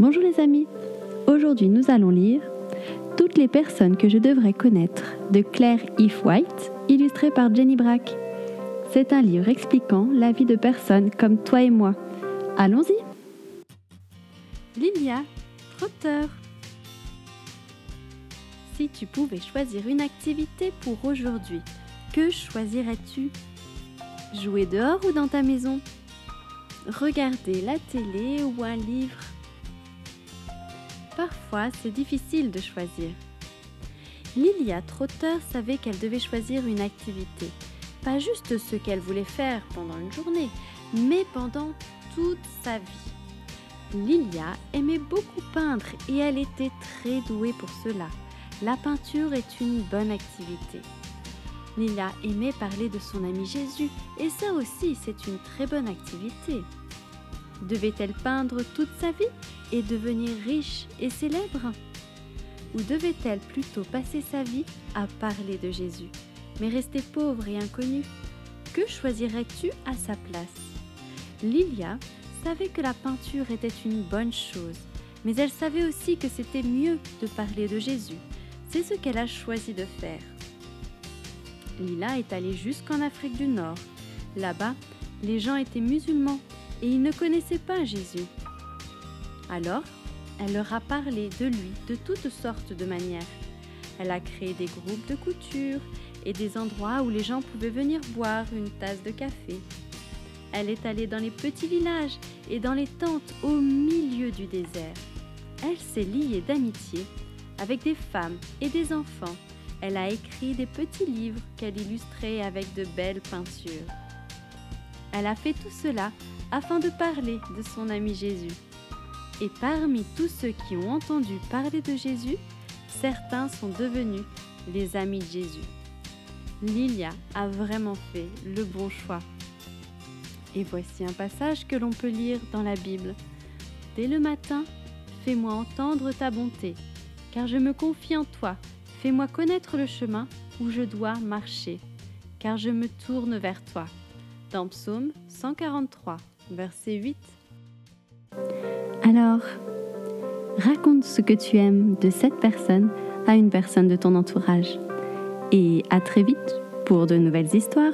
Bonjour les amis, aujourd'hui nous allons lire Toutes les personnes que je devrais connaître de Claire If White, illustré par Jenny Brack. C'est un livre expliquant la vie de personnes comme toi et moi. Allons-y. Lilia Trotter. Si tu pouvais choisir une activité pour aujourd'hui, que choisirais-tu? Jouer dehors ou dans ta maison? Regarder la télé ou un livre? Parfois, c'est difficile de choisir. Lilia Trotter savait qu'elle devait choisir une activité. Pas juste ce qu'elle voulait faire pendant une journée, mais pendant toute sa vie. Lilia aimait beaucoup peindre et elle était très douée pour cela. La peinture est une bonne activité. Lilia aimait parler de son ami Jésus et ça aussi c'est une très bonne activité. Devait-elle peindre toute sa vie et devenir riche et célèbre? Ou devait-elle plutôt passer sa vie à parler de Jésus, mais rester pauvre et inconnue Que choisirais-tu à sa place? Lilia savait que la peinture était une bonne chose, mais elle savait aussi que c'était mieux de parler de Jésus. C'est ce qu'elle a choisi de faire. Lila est allée jusqu'en Afrique du Nord. Là-bas, les gens étaient musulmans et ils ne connaissaient pas Jésus. Alors, elle leur a parlé de lui de toutes sortes de manières. Elle a créé des groupes de couture et des endroits où les gens pouvaient venir boire une tasse de café. Elle est allée dans les petits villages et dans les tentes au milieu du désert. Elle s'est liée d'amitié avec des femmes et des enfants. Elle a écrit des petits livres qu'elle illustrait avec de belles peintures. Elle a fait tout cela afin de parler de son ami Jésus. Et parmi tous ceux qui ont entendu parler de Jésus, certains sont devenus les amis de Jésus. Lilia a vraiment fait le bon choix. Et voici un passage que l'on peut lire dans la Bible. Dès le matin, fais-moi entendre ta bonté, car je me confie en toi. Fais-moi connaître le chemin où je dois marcher, car je me tourne vers toi. Dans Psaume 143 verset 8. Alors, raconte ce que tu aimes de cette personne à une personne de ton entourage. Et à très vite pour de nouvelles histoires.